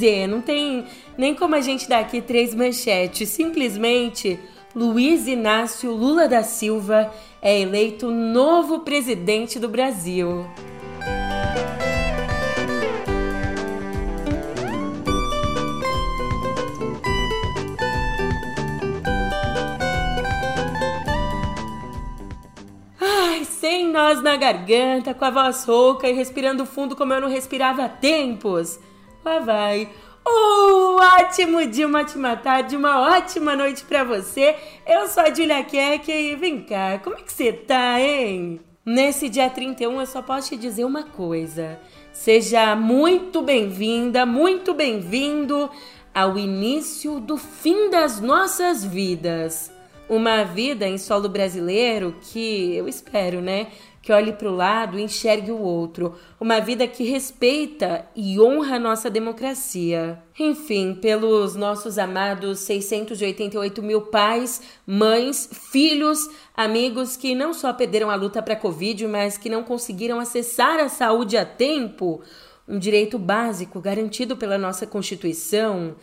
dizer, não tem nem como a gente dar aqui três manchetes. Simplesmente, Luiz Inácio Lula da Silva é eleito novo presidente do Brasil. Ai, sem nós na garganta, com a voz rouca e respirando fundo como eu não respirava há tempos. Lá vai. Um ótimo dia, uma ótima tarde, uma ótima noite para você. Eu sou a Julia Keck e vem cá, como é que você tá, hein? Nesse dia 31 eu só posso te dizer uma coisa. Seja muito bem-vinda, muito bem-vindo ao início do fim das nossas vidas. Uma vida em solo brasileiro que eu espero, né? Que olhe para o lado e enxergue o outro, uma vida que respeita e honra a nossa democracia. Enfim, pelos nossos amados 688 mil pais, mães, filhos, amigos que não só perderam a luta para a Covid, mas que não conseguiram acessar a saúde a tempo, um direito básico garantido pela nossa Constituição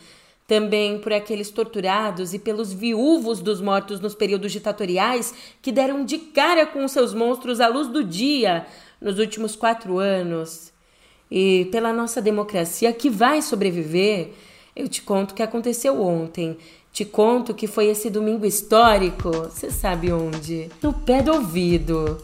também por aqueles torturados e pelos viúvos dos mortos nos períodos ditatoriais que deram de cara com seus monstros à luz do dia nos últimos quatro anos. E pela nossa democracia que vai sobreviver, eu te conto o que aconteceu ontem. Te conto que foi esse domingo histórico, você sabe onde? No pé do ouvido.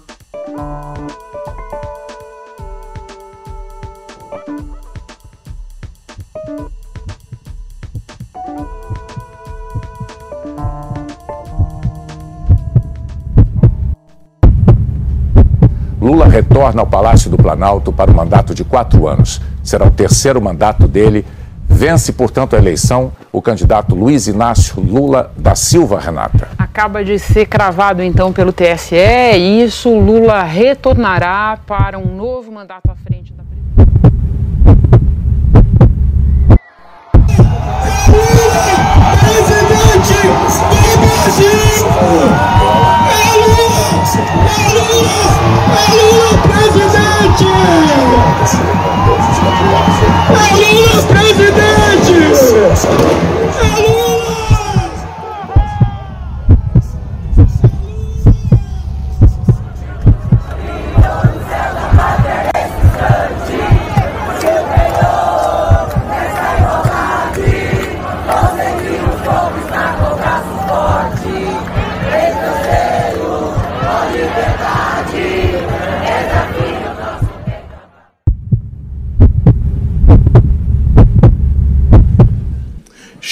Retorna ao Palácio do Planalto para um mandato de quatro anos. Será o terceiro mandato dele. Vence, portanto, a eleição o candidato Luiz Inácio Lula da Silva Renata. Acaba de ser cravado, então, pelo TSE e isso Lula retornará para um novo mandato à frente da Presidente do Brasil! Presidente! Lula presidente!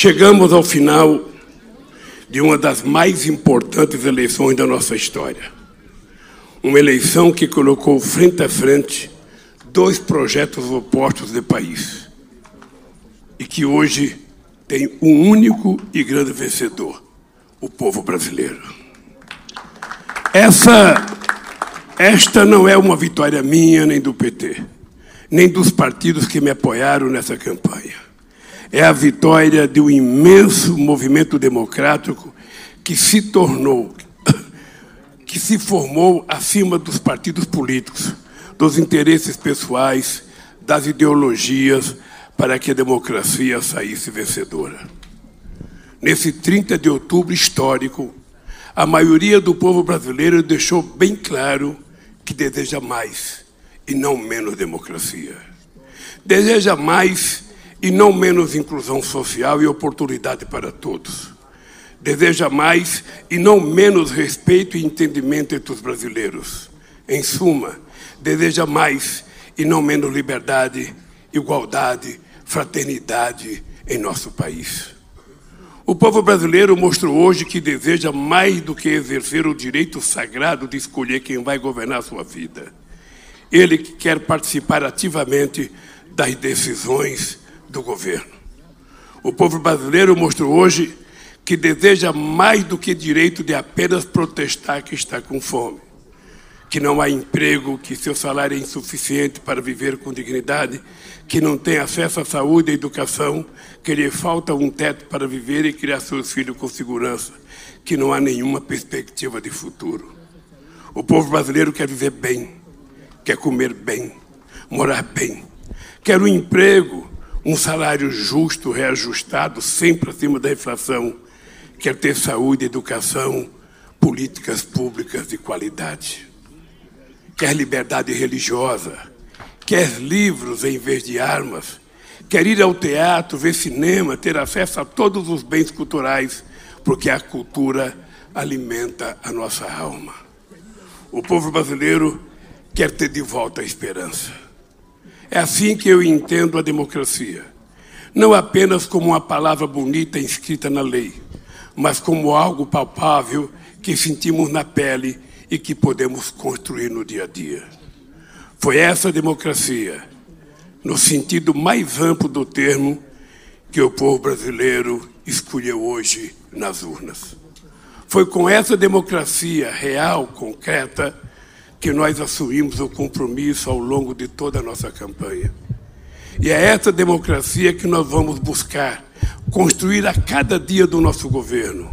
Chegamos ao final de uma das mais importantes eleições da nossa história. Uma eleição que colocou frente a frente dois projetos opostos de país e que hoje tem um único e grande vencedor, o povo brasileiro. Essa esta não é uma vitória minha nem do PT, nem dos partidos que me apoiaram nessa campanha é a vitória de um imenso movimento democrático que se tornou, que se formou acima dos partidos políticos, dos interesses pessoais, das ideologias, para que a democracia saísse vencedora. Nesse 30 de outubro histórico, a maioria do povo brasileiro deixou bem claro que deseja mais e não menos democracia. Deseja mais e não menos inclusão social e oportunidade para todos. Deseja mais e não menos respeito e entendimento entre os brasileiros. Em suma, deseja mais e não menos liberdade, igualdade, fraternidade em nosso país. O povo brasileiro mostrou hoje que deseja mais do que exercer o direito sagrado de escolher quem vai governar sua vida. Ele que quer participar ativamente das decisões do governo. O povo brasileiro mostrou hoje que deseja mais do que direito de apenas protestar que está com fome, que não há emprego, que seu salário é insuficiente para viver com dignidade, que não tem acesso à saúde e educação, que lhe falta um teto para viver e criar seus filhos com segurança, que não há nenhuma perspectiva de futuro. O povo brasileiro quer viver bem, quer comer bem, morar bem, quer um emprego, um salário justo, reajustado, sempre acima da inflação, quer ter saúde, educação, políticas públicas de qualidade, quer liberdade religiosa, quer livros em vez de armas, quer ir ao teatro, ver cinema, ter acesso a todos os bens culturais, porque a cultura alimenta a nossa alma. O povo brasileiro quer ter de volta a esperança. É assim que eu entendo a democracia. Não apenas como uma palavra bonita inscrita na lei, mas como algo palpável que sentimos na pele e que podemos construir no dia a dia. Foi essa democracia, no sentido mais amplo do termo, que o povo brasileiro escolheu hoje nas urnas. Foi com essa democracia real, concreta, que nós assumimos o compromisso ao longo de toda a nossa campanha. E é essa democracia que nós vamos buscar construir a cada dia do nosso governo,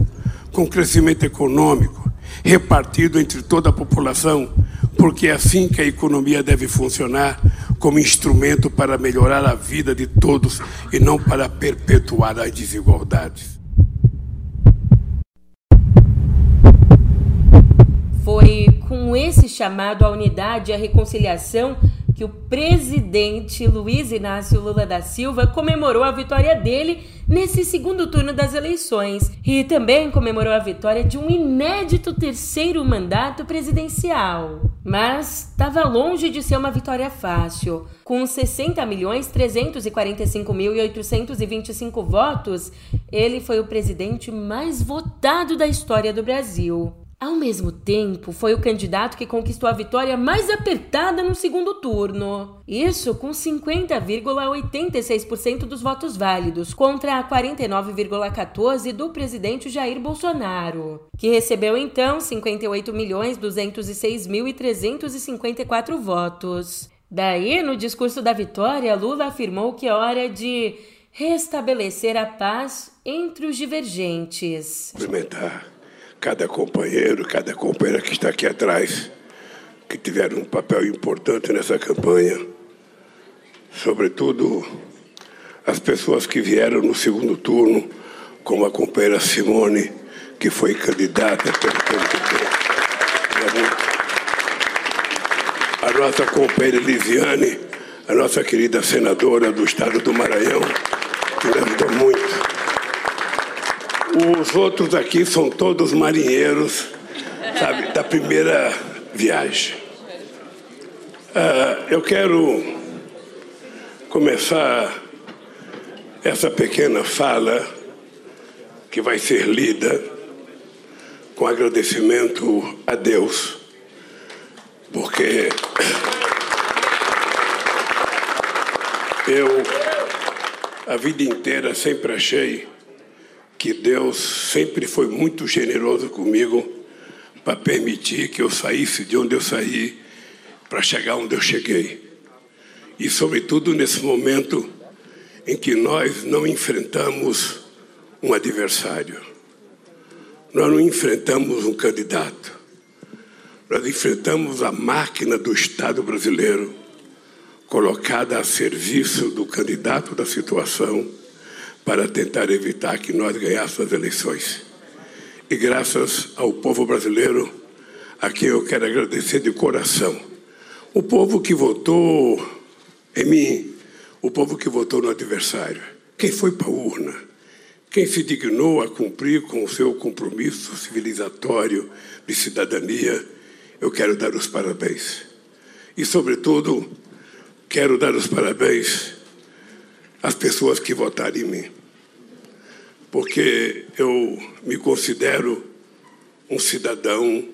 com crescimento econômico, repartido entre toda a população, porque é assim que a economia deve funcionar como instrumento para melhorar a vida de todos e não para perpetuar as desigualdades. Foi com esse chamado à unidade e à reconciliação que o presidente Luiz Inácio Lula da Silva comemorou a vitória dele nesse segundo turno das eleições e também comemorou a vitória de um inédito terceiro mandato presidencial. Mas estava longe de ser uma vitória fácil. Com 60 milhões 345 mil e 825 votos, ele foi o presidente mais votado da história do Brasil. Ao mesmo tempo, foi o candidato que conquistou a vitória mais apertada no segundo turno. Isso com 50,86% dos votos válidos, contra 49,14% do presidente Jair Bolsonaro, que recebeu então 58.206.354 votos. Daí, no discurso da vitória, Lula afirmou que é hora de restabelecer a paz entre os divergentes. Cumprimentar cada companheiro, cada companheira que está aqui atrás, que tiveram um papel importante nessa campanha, sobretudo as pessoas que vieram no segundo turno, como a companheira Simone, que foi candidata pelo PMDB. A nossa companheira Lisiane, a nossa querida senadora do estado do Maranhão, que me ajudou muito. Os outros aqui são todos marinheiros, sabe, da primeira viagem. Uh, eu quero começar essa pequena fala que vai ser lida com agradecimento a Deus, porque eu a vida inteira sempre achei que Deus sempre foi muito generoso comigo para permitir que eu saísse de onde eu saí para chegar onde eu cheguei. E, sobretudo, nesse momento em que nós não enfrentamos um adversário, nós não enfrentamos um candidato, nós enfrentamos a máquina do Estado brasileiro colocada a serviço do candidato da situação para tentar evitar que nós ganhássemos as eleições. E graças ao povo brasileiro, a quem eu quero agradecer de coração. O povo que votou em mim, o povo que votou no adversário, quem foi para a urna, quem se dignou a cumprir com o seu compromisso civilizatório de cidadania, eu quero dar os parabéns. E, sobretudo, quero dar os parabéns às pessoas que votaram em mim porque eu me considero um cidadão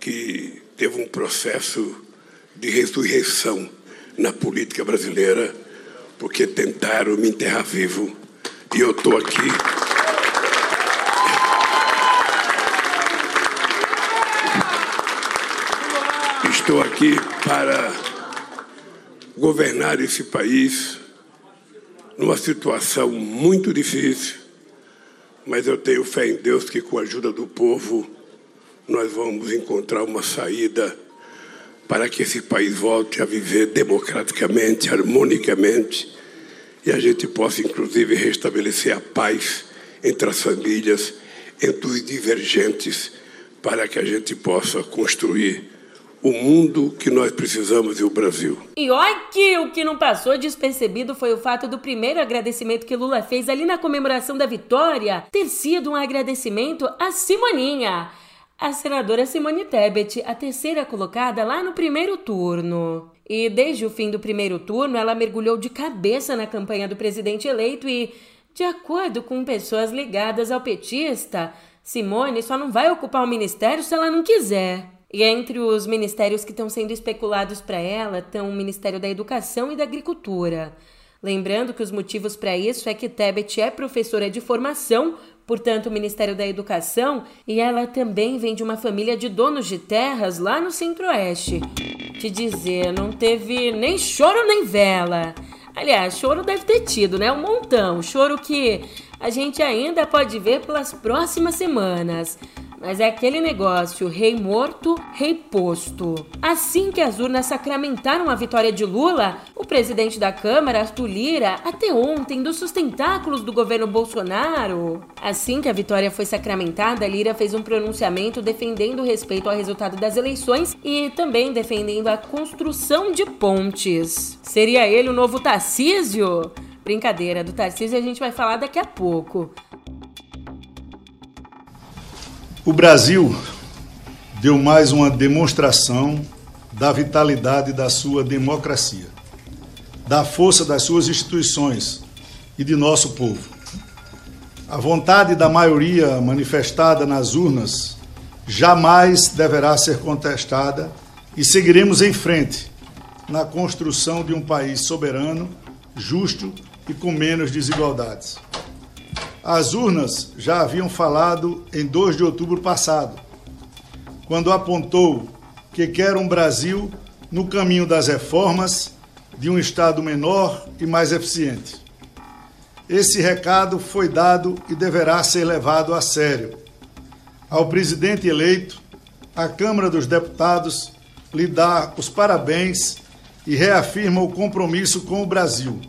que teve um processo de ressurreição na política brasileira, porque tentaram me enterrar vivo e eu estou aqui. Estou aqui para governar esse país numa situação muito difícil mas eu tenho fé em Deus que, com a ajuda do povo, nós vamos encontrar uma saída para que esse país volte a viver democraticamente, harmonicamente e a gente possa, inclusive, restabelecer a paz entre as famílias, entre os divergentes, para que a gente possa construir o mundo que nós precisamos e o Brasil. E olha que o que não passou despercebido foi o fato do primeiro agradecimento que Lula fez ali na comemoração da vitória ter sido um agradecimento a Simoninha, a senadora Simone Tebet, a terceira colocada lá no primeiro turno. E desde o fim do primeiro turno, ela mergulhou de cabeça na campanha do presidente eleito e, de acordo com pessoas ligadas ao petista, Simone só não vai ocupar o ministério se ela não quiser. E entre os ministérios que estão sendo especulados para ela estão o Ministério da Educação e da Agricultura. Lembrando que os motivos para isso é que Tebet é professora de formação, portanto, o Ministério da Educação, e ela também vem de uma família de donos de terras lá no Centro-Oeste. Te dizer, não teve nem choro nem vela. Aliás, choro deve ter tido, né? Um montão. Choro que a gente ainda pode ver pelas próximas semanas. Mas é aquele negócio, rei morto, rei posto. Assim que as urnas sacramentaram a vitória de Lula, o presidente da Câmara, Arthur Lira, até ontem, dos sustentáculos do governo Bolsonaro. Assim que a vitória foi sacramentada, Lira fez um pronunciamento defendendo o respeito ao resultado das eleições e também defendendo a construção de pontes. Seria ele o novo Tarcísio? Brincadeira, do Tarcísio a gente vai falar daqui a pouco. O Brasil deu mais uma demonstração da vitalidade da sua democracia, da força das suas instituições e de nosso povo. A vontade da maioria manifestada nas urnas jamais deverá ser contestada e seguiremos em frente na construção de um país soberano, justo e com menos desigualdades. As urnas já haviam falado em 2 de outubro passado, quando apontou que quer um Brasil no caminho das reformas, de um Estado menor e mais eficiente. Esse recado foi dado e deverá ser levado a sério. Ao presidente eleito, a Câmara dos Deputados lhe dá os parabéns e reafirma o compromisso com o Brasil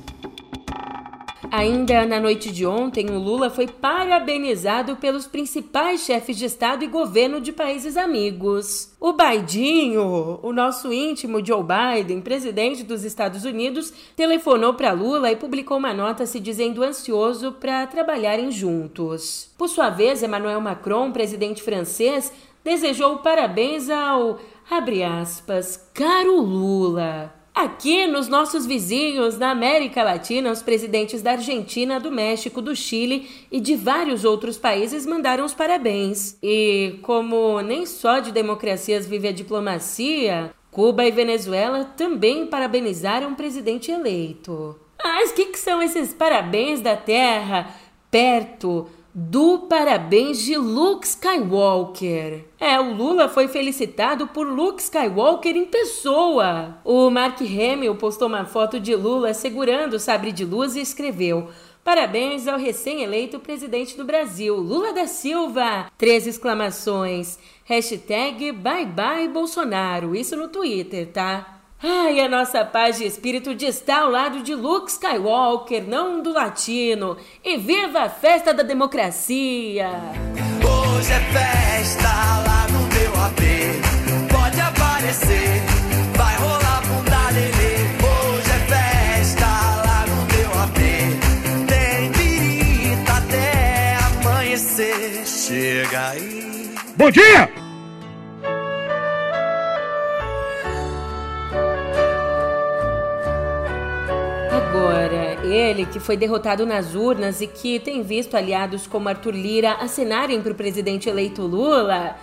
Ainda na noite de ontem, o Lula foi parabenizado pelos principais chefes de Estado e governo de países amigos. O Baidinho, o nosso íntimo Joe Biden, presidente dos Estados Unidos, telefonou para Lula e publicou uma nota se dizendo ansioso para trabalharem juntos. Por sua vez, Emmanuel Macron, presidente francês, desejou parabéns ao, abre aspas, caro Lula. Aqui nos nossos vizinhos na América Latina, os presidentes da Argentina, do México, do Chile e de vários outros países mandaram os parabéns. E como nem só de democracias vive a diplomacia, Cuba e Venezuela também parabenizaram o presidente eleito. Mas o que, que são esses parabéns da Terra perto do parabéns de Luke Skywalker. É, o Lula foi felicitado por Luke Skywalker em pessoa. O Mark Hamill postou uma foto de Lula segurando o sabre de luz e escreveu: Parabéns ao recém-eleito presidente do Brasil, Lula da Silva! Três exclamações. Hashtag bye bye Bolsonaro. Isso no Twitter, tá? Ai, a nossa paz de espírito de estar ao lado de Luke Skywalker, não do latino. E viva a festa da democracia! Hoje é festa lá no meu AP. Pode aparecer, vai rolar bunda lelê. Hoje é festa lá no meu AP. Tem pirita até amanhecer. Chega aí. Bom dia! Agora, ele que foi derrotado nas urnas e que tem visto aliados como Arthur Lira acenarem para o presidente eleito Lula,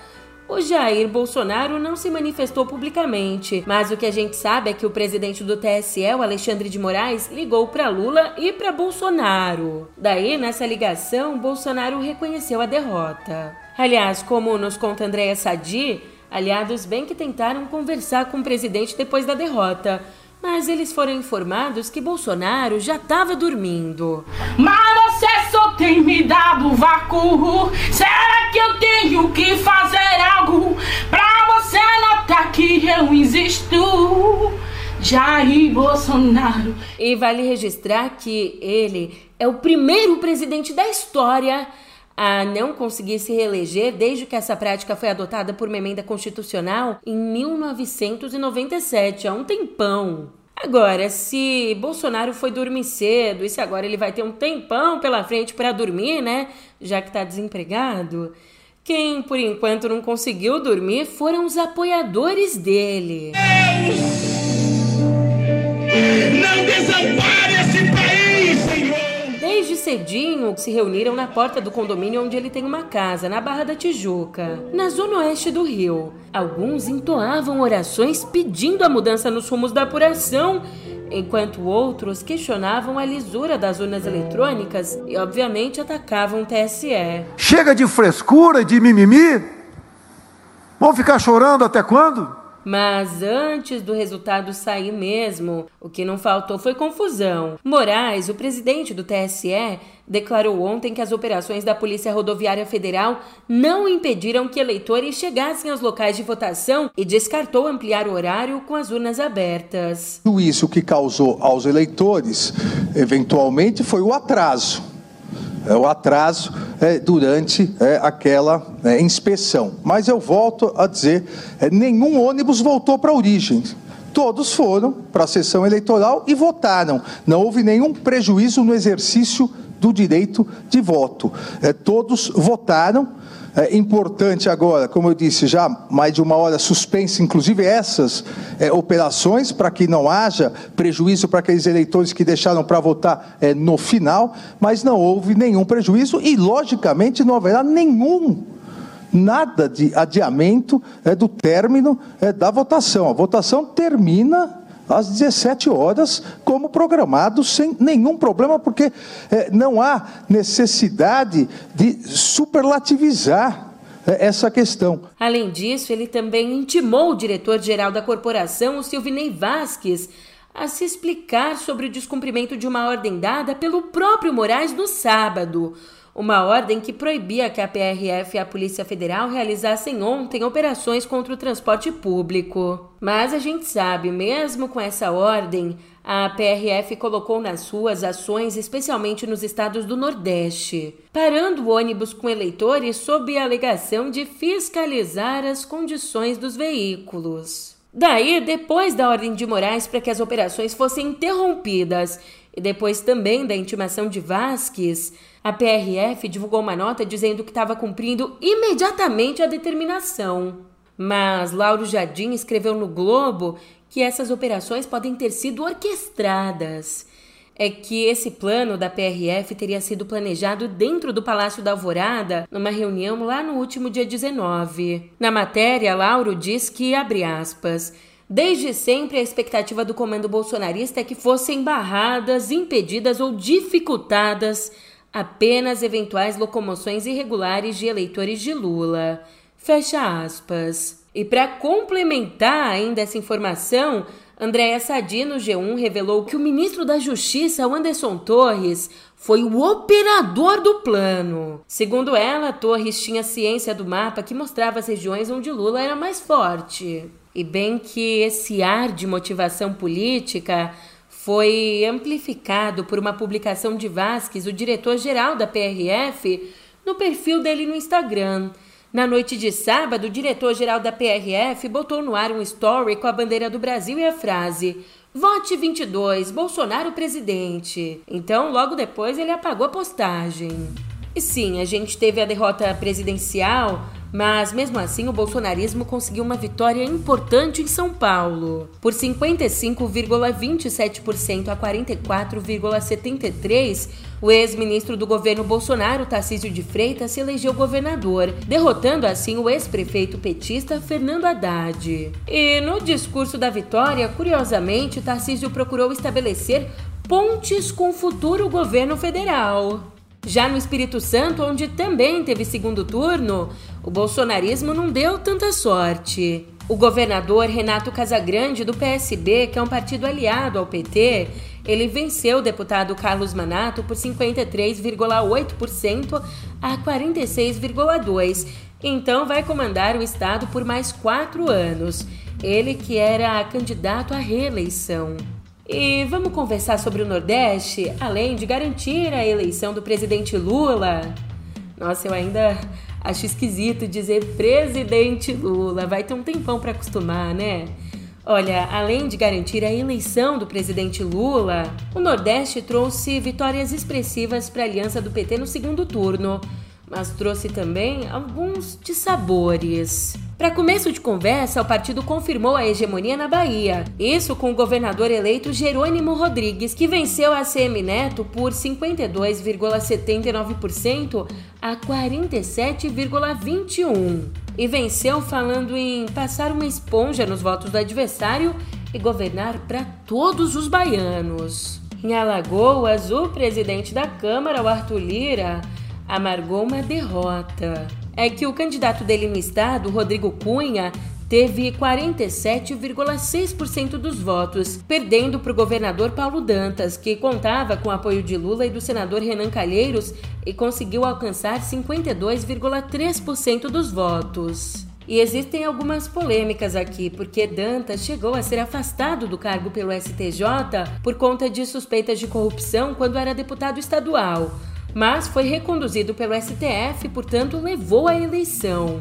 o Jair Bolsonaro não se manifestou publicamente, mas o que a gente sabe é que o presidente do TSE, Alexandre de Moraes, ligou para Lula e para Bolsonaro. Daí, nessa ligação, Bolsonaro reconheceu a derrota. Aliás, como nos conta Andréa Sadi, aliados bem que tentaram conversar com o presidente depois da derrota, mas eles foram informados que Bolsonaro já estava dormindo. Mas você só tem me dado vácuo. Será que eu tenho que fazer algo pra você notar que eu existo? Jair Bolsonaro. E vale registrar que ele é o primeiro presidente da história a não conseguir se reeleger desde que essa prática foi adotada por uma emenda constitucional em 1997, há um tempão. Agora, se Bolsonaro foi dormir cedo e se agora ele vai ter um tempão pela frente para dormir, né? Já que tá desempregado, quem por enquanto não conseguiu dormir foram os apoiadores dele. Não desampare cedinho se reuniram na porta do condomínio onde ele tem uma casa, na Barra da Tijuca, na zona oeste do Rio. Alguns entoavam orações pedindo a mudança nos rumos da apuração, enquanto outros questionavam a lisura das urnas eletrônicas e, obviamente, atacavam o TSE. Chega de frescura e de mimimi? Vão ficar chorando até quando? Mas antes do resultado sair mesmo, o que não faltou foi confusão. Moraes, o presidente do TSE, declarou ontem que as operações da Polícia Rodoviária Federal não impediram que eleitores chegassem aos locais de votação e descartou ampliar o horário com as urnas abertas. Tudo isso que causou aos eleitores, eventualmente, foi o atraso. É, o atraso é, durante é, aquela é, inspeção. Mas eu volto a dizer: é, nenhum ônibus voltou para a origem. Todos foram para a sessão eleitoral e votaram. Não houve nenhum prejuízo no exercício do direito de voto. É, todos votaram. É importante agora, como eu disse, já mais de uma hora suspensa, inclusive essas é, operações, para que não haja prejuízo para aqueles eleitores que deixaram para votar é, no final, mas não houve nenhum prejuízo e, logicamente, não haverá nenhum nada de adiamento é, do término é, da votação. A votação termina às 17 horas, como programado, sem nenhum problema, porque é, não há necessidade de superlativizar é, essa questão. Além disso, ele também intimou o diretor-geral da corporação, o Silvinei Vasques, a se explicar sobre o descumprimento de uma ordem dada pelo próprio Moraes no sábado. Uma ordem que proibia que a PRF e a Polícia Federal realizassem ontem operações contra o transporte público. Mas a gente sabe, mesmo com essa ordem, a PRF colocou nas ruas ações, especialmente nos estados do Nordeste, parando ônibus com eleitores sob a alegação de fiscalizar as condições dos veículos. Daí, depois da ordem de Moraes para que as operações fossem interrompidas e depois também da intimação de Vasques, a PRF divulgou uma nota dizendo que estava cumprindo imediatamente a determinação. Mas Lauro Jardim escreveu no Globo que essas operações podem ter sido orquestradas. É que esse plano da PRF teria sido planejado dentro do Palácio da Alvorada, numa reunião lá no último dia 19. Na matéria, Lauro diz que, abre aspas, Desde sempre, a expectativa do comando bolsonarista é que fossem barradas, impedidas ou dificultadas apenas eventuais locomoções irregulares de eleitores de Lula. Fecha aspas. E para complementar ainda essa informação, Andréa Sadi, no G1, revelou que o ministro da Justiça, Anderson Torres, foi o operador do plano. Segundo ela, Torres tinha ciência do mapa que mostrava as regiões onde Lula era mais forte. E bem que esse ar de motivação política foi amplificado por uma publicação de Vasques, o diretor-geral da PRF, no perfil dele no Instagram. Na noite de sábado, o diretor-geral da PRF botou no ar um story com a bandeira do Brasil e a frase: Vote 22, Bolsonaro presidente. Então, logo depois, ele apagou a postagem. E sim, a gente teve a derrota presidencial mas mesmo assim, o bolsonarismo conseguiu uma vitória importante em São Paulo. Por 55,27% a 44,73%, o ex-ministro do governo Bolsonaro, Tarcísio de Freitas, se elegeu governador, derrotando assim o ex-prefeito petista Fernando Haddad. E no discurso da vitória, curiosamente, Tarcísio procurou estabelecer pontes com o futuro governo federal. Já no Espírito Santo, onde também teve segundo turno, o bolsonarismo não deu tanta sorte. O governador Renato Casagrande, do PSB, que é um partido aliado ao PT, ele venceu o deputado Carlos Manato por 53,8% a 46,2%, Então vai comandar o estado por mais quatro anos. Ele que era candidato à reeleição. E vamos conversar sobre o Nordeste, além de garantir a eleição do presidente Lula. Nossa, eu ainda acho esquisito dizer presidente Lula. Vai ter um tempão para acostumar, né? Olha, além de garantir a eleição do presidente Lula, o Nordeste trouxe vitórias expressivas para a aliança do PT no segundo turno, mas trouxe também alguns dissabores. Para começo de conversa, o partido confirmou a hegemonia na Bahia. Isso com o governador eleito Jerônimo Rodrigues, que venceu a CM Neto por 52,79% a 47,21%. E venceu falando em passar uma esponja nos votos do adversário e governar para todos os baianos. Em Alagoas, o presidente da Câmara, o Arthur Lira, amargou uma derrota é que o candidato dele no estado, Rodrigo Cunha, teve 47,6% dos votos, perdendo para o governador Paulo Dantas, que contava com o apoio de Lula e do senador Renan Calheiros e conseguiu alcançar 52,3% dos votos. E existem algumas polêmicas aqui, porque Dantas chegou a ser afastado do cargo pelo STJ por conta de suspeitas de corrupção quando era deputado estadual mas foi reconduzido pelo STF portanto, levou à eleição.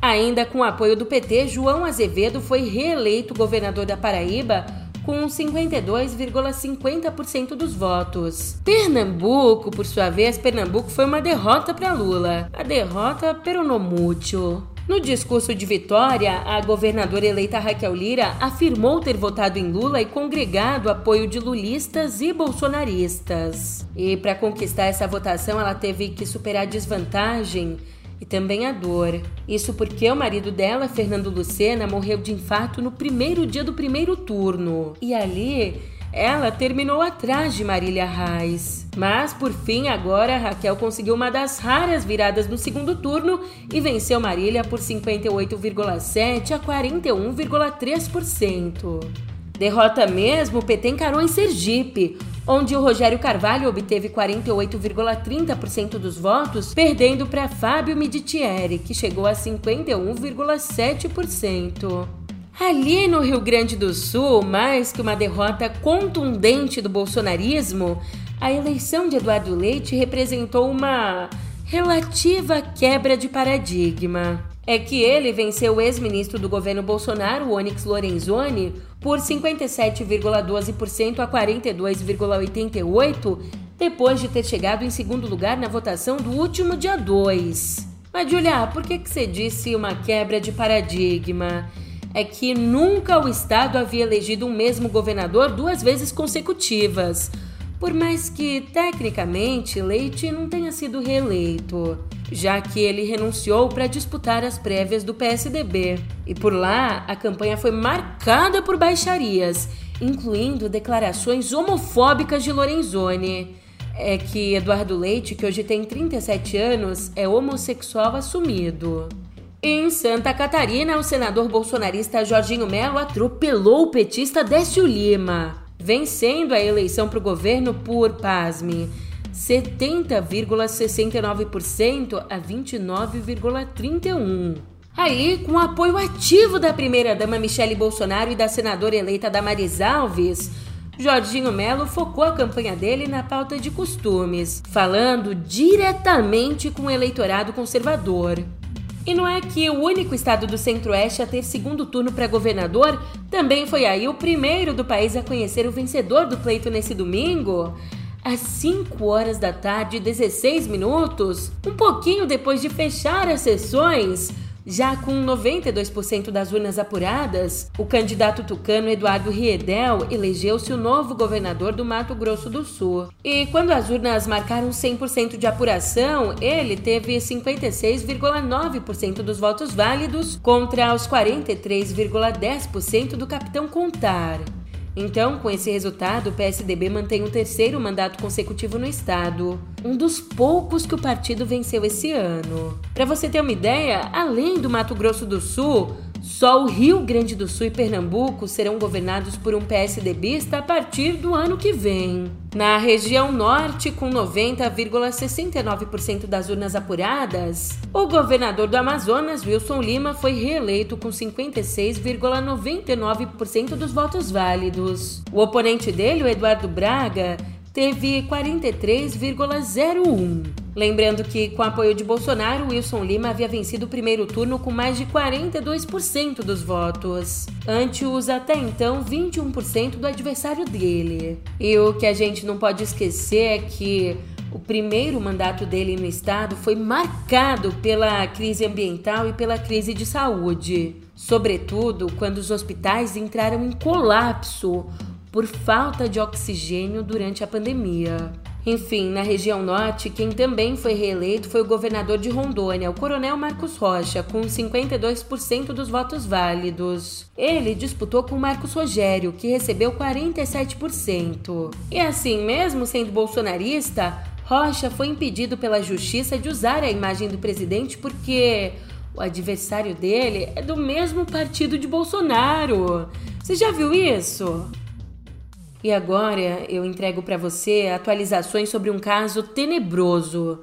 Ainda com o apoio do PT, João Azevedo foi reeleito governador da Paraíba com 52,50% dos votos. Pernambuco, por sua vez, Pernambuco foi uma derrota para Lula. A derrota peronomútil. No discurso de vitória, a governadora eleita Raquel Lira afirmou ter votado em Lula e congregado apoio de lulistas e bolsonaristas. E para conquistar essa votação, ela teve que superar a desvantagem e também a dor. Isso porque o marido dela, Fernando Lucena, morreu de infarto no primeiro dia do primeiro turno. E ali ela terminou atrás de Marília Reis. Mas, por fim, agora Raquel conseguiu uma das raras viradas no segundo turno e venceu Marília por 58,7% a 41,3%. Derrota mesmo, o PT encarou em Sergipe, onde o Rogério Carvalho obteve 48,30% dos votos, perdendo para Fábio Miditieri, que chegou a 51,7%. Ali no Rio Grande do Sul, mais que uma derrota contundente do bolsonarismo, a eleição de Eduardo Leite representou uma relativa quebra de paradigma. É que ele venceu o ex-ministro do governo Bolsonaro, Onyx Lorenzoni, por 57,12% a 42,88%, depois de ter chegado em segundo lugar na votação do último dia 2. Mas, Julia, por que, que você disse uma quebra de paradigma? É que nunca o Estado havia elegido um mesmo governador duas vezes consecutivas, por mais que, tecnicamente, Leite não tenha sido reeleito, já que ele renunciou para disputar as prévias do PSDB. E por lá, a campanha foi marcada por baixarias, incluindo declarações homofóbicas de Lorenzoni. É que Eduardo Leite, que hoje tem 37 anos, é homossexual assumido. Em Santa Catarina, o senador bolsonarista Jorginho Melo atropelou o petista Décio Lima, vencendo a eleição para o governo por, pasme, 70,69% a 29,31%. Aí, com o apoio ativo da primeira-dama Michele Bolsonaro e da senadora eleita Damaris Alves, Jorginho Melo focou a campanha dele na pauta de costumes, falando diretamente com o eleitorado conservador. E não é que o único estado do Centro-Oeste a ter segundo turno para governador? Também foi aí o primeiro do país a conhecer o vencedor do pleito nesse domingo? Às 5 horas da tarde, 16 minutos, um pouquinho depois de fechar as sessões, já com 92% das urnas apuradas, o candidato tucano Eduardo Riedel elegeu-se o novo governador do Mato Grosso do Sul. E quando as urnas marcaram 100% de apuração, ele teve 56,9% dos votos válidos contra os 43,10% do capitão Contar. Então, com esse resultado, o PSDB mantém o terceiro mandato consecutivo no estado, um dos poucos que o partido venceu esse ano. Para você ter uma ideia, além do Mato Grosso do Sul, Só o Rio Grande do Sul e Pernambuco serão governados por um PSDBista a partir do ano que vem. Na região norte, com 90,69% das urnas apuradas, o governador do Amazonas, Wilson Lima, foi reeleito com 56,99% dos votos válidos. O oponente dele, o Eduardo Braga, teve 43,01. Lembrando que, com apoio de Bolsonaro, Wilson Lima havia vencido o primeiro turno com mais de 42% dos votos, ante os até então 21% do adversário dele. E o que a gente não pode esquecer é que o primeiro mandato dele no estado foi marcado pela crise ambiental e pela crise de saúde, sobretudo quando os hospitais entraram em colapso por falta de oxigênio durante a pandemia. Enfim, na região norte, quem também foi reeleito foi o governador de Rondônia, o coronel Marcos Rocha, com 52% dos votos válidos. Ele disputou com Marcos Rogério, que recebeu 47%. E assim, mesmo sendo bolsonarista, Rocha foi impedido pela justiça de usar a imagem do presidente porque o adversário dele é do mesmo partido de Bolsonaro. Você já viu isso? E agora eu entrego para você atualizações sobre um caso tenebroso.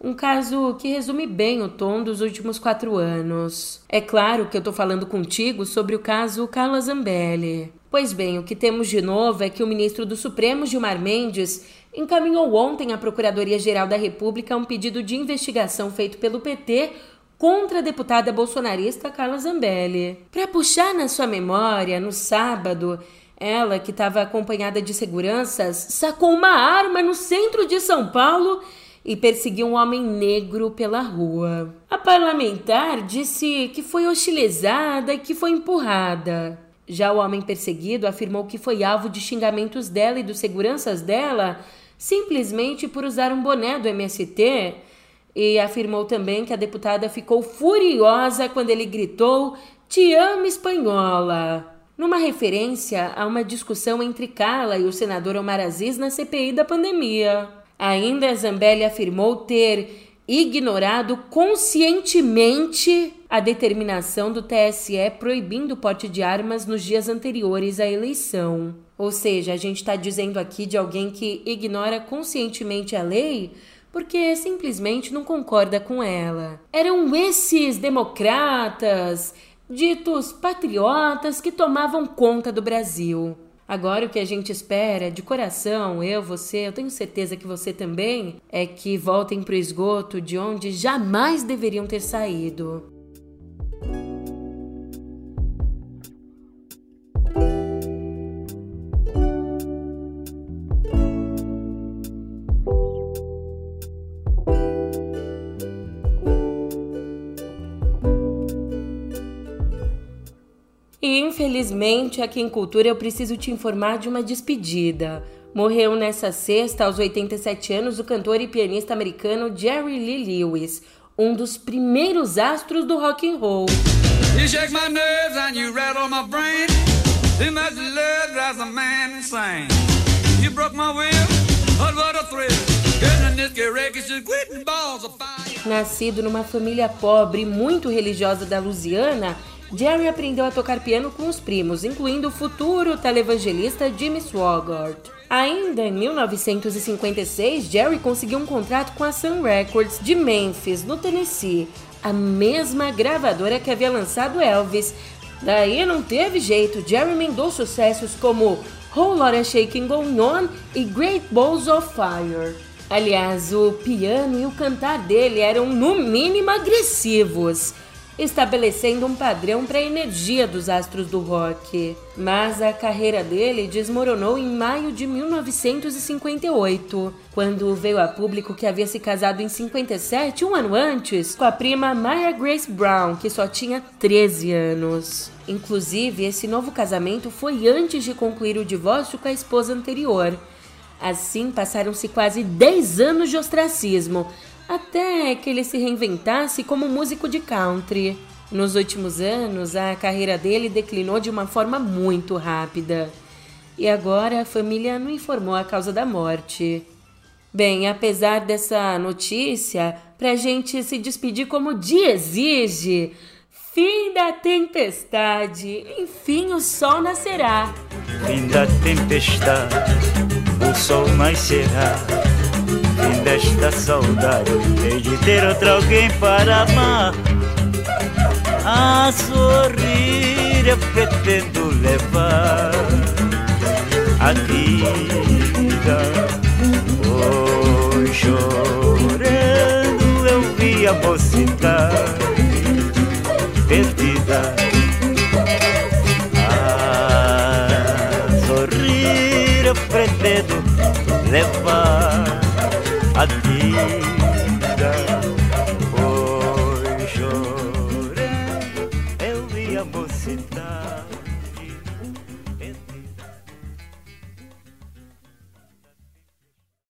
Um caso que resume bem o tom dos últimos quatro anos. É claro que eu tô falando contigo sobre o caso Carla Zambelli. Pois bem, o que temos de novo é que o ministro do Supremo, Gilmar Mendes, encaminhou ontem à Procuradoria-Geral da República um pedido de investigação feito pelo PT contra a deputada bolsonarista Carla Zambelli. Para puxar na sua memória, no sábado, ela, que estava acompanhada de seguranças, sacou uma arma no centro de São Paulo e perseguiu um homem negro pela rua. A parlamentar disse que foi hostilizada e que foi empurrada. Já o homem perseguido afirmou que foi alvo de xingamentos dela e dos seguranças dela simplesmente por usar um boné do MST e afirmou também que a deputada ficou furiosa quando ele gritou: Te amo, espanhola! Numa referência a uma discussão entre Carla e o senador Omar Aziz na CPI da pandemia. Ainda Zambelli afirmou ter ignorado conscientemente a determinação do TSE proibindo o porte de armas nos dias anteriores à eleição. Ou seja, a gente está dizendo aqui de alguém que ignora conscientemente a lei porque simplesmente não concorda com ela. Eram esses democratas, ditos patriotas que tomavam conta do Brasil. Agora o que a gente espera, de coração, eu, você, eu tenho certeza que você também, é que voltem para o esgoto de onde jamais deveriam ter saído. Infelizmente, aqui em Cultura eu preciso te informar de uma despedida. Morreu nessa sexta, aos 87 anos, o cantor e pianista americano Jerry Lee Lewis, um dos primeiros astros do rock and roll. Nascido numa família pobre e muito religiosa da Louisiana, Jerry aprendeu a tocar piano com os primos, incluindo o futuro televangelista Jimmy Swaggart. Ainda em 1956, Jerry conseguiu um contrato com a Sun Records de Memphis, no Tennessee, a mesma gravadora que havia lançado Elvis. Daí não teve jeito, Jerry emendou sucessos como Whole Lotta Shaking Going On e Great Balls of Fire. Aliás, o piano e o cantar dele eram no mínimo agressivos estabelecendo um padrão para a energia dos astros do rock. Mas a carreira dele desmoronou em maio de 1958, quando veio a público que havia se casado em 57, um ano antes, com a prima Maya Grace Brown, que só tinha 13 anos. Inclusive, esse novo casamento foi antes de concluir o divórcio com a esposa anterior. Assim, passaram-se quase 10 anos de ostracismo, até que ele se reinventasse como músico de country. Nos últimos anos, a carreira dele declinou de uma forma muito rápida. E agora a família não informou a causa da morte. Bem, apesar dessa notícia, pra gente se despedir como o dia exige, Fim da tempestade, enfim o sol nascerá. Fim da tempestade, o sol nascerá. Desta saudade, hei de ter outro alguém para amar. A sorrir eu pretendo levar a vida. Hoje chorando eu vi a mocidade perdida. A sorrir eu pretendo levar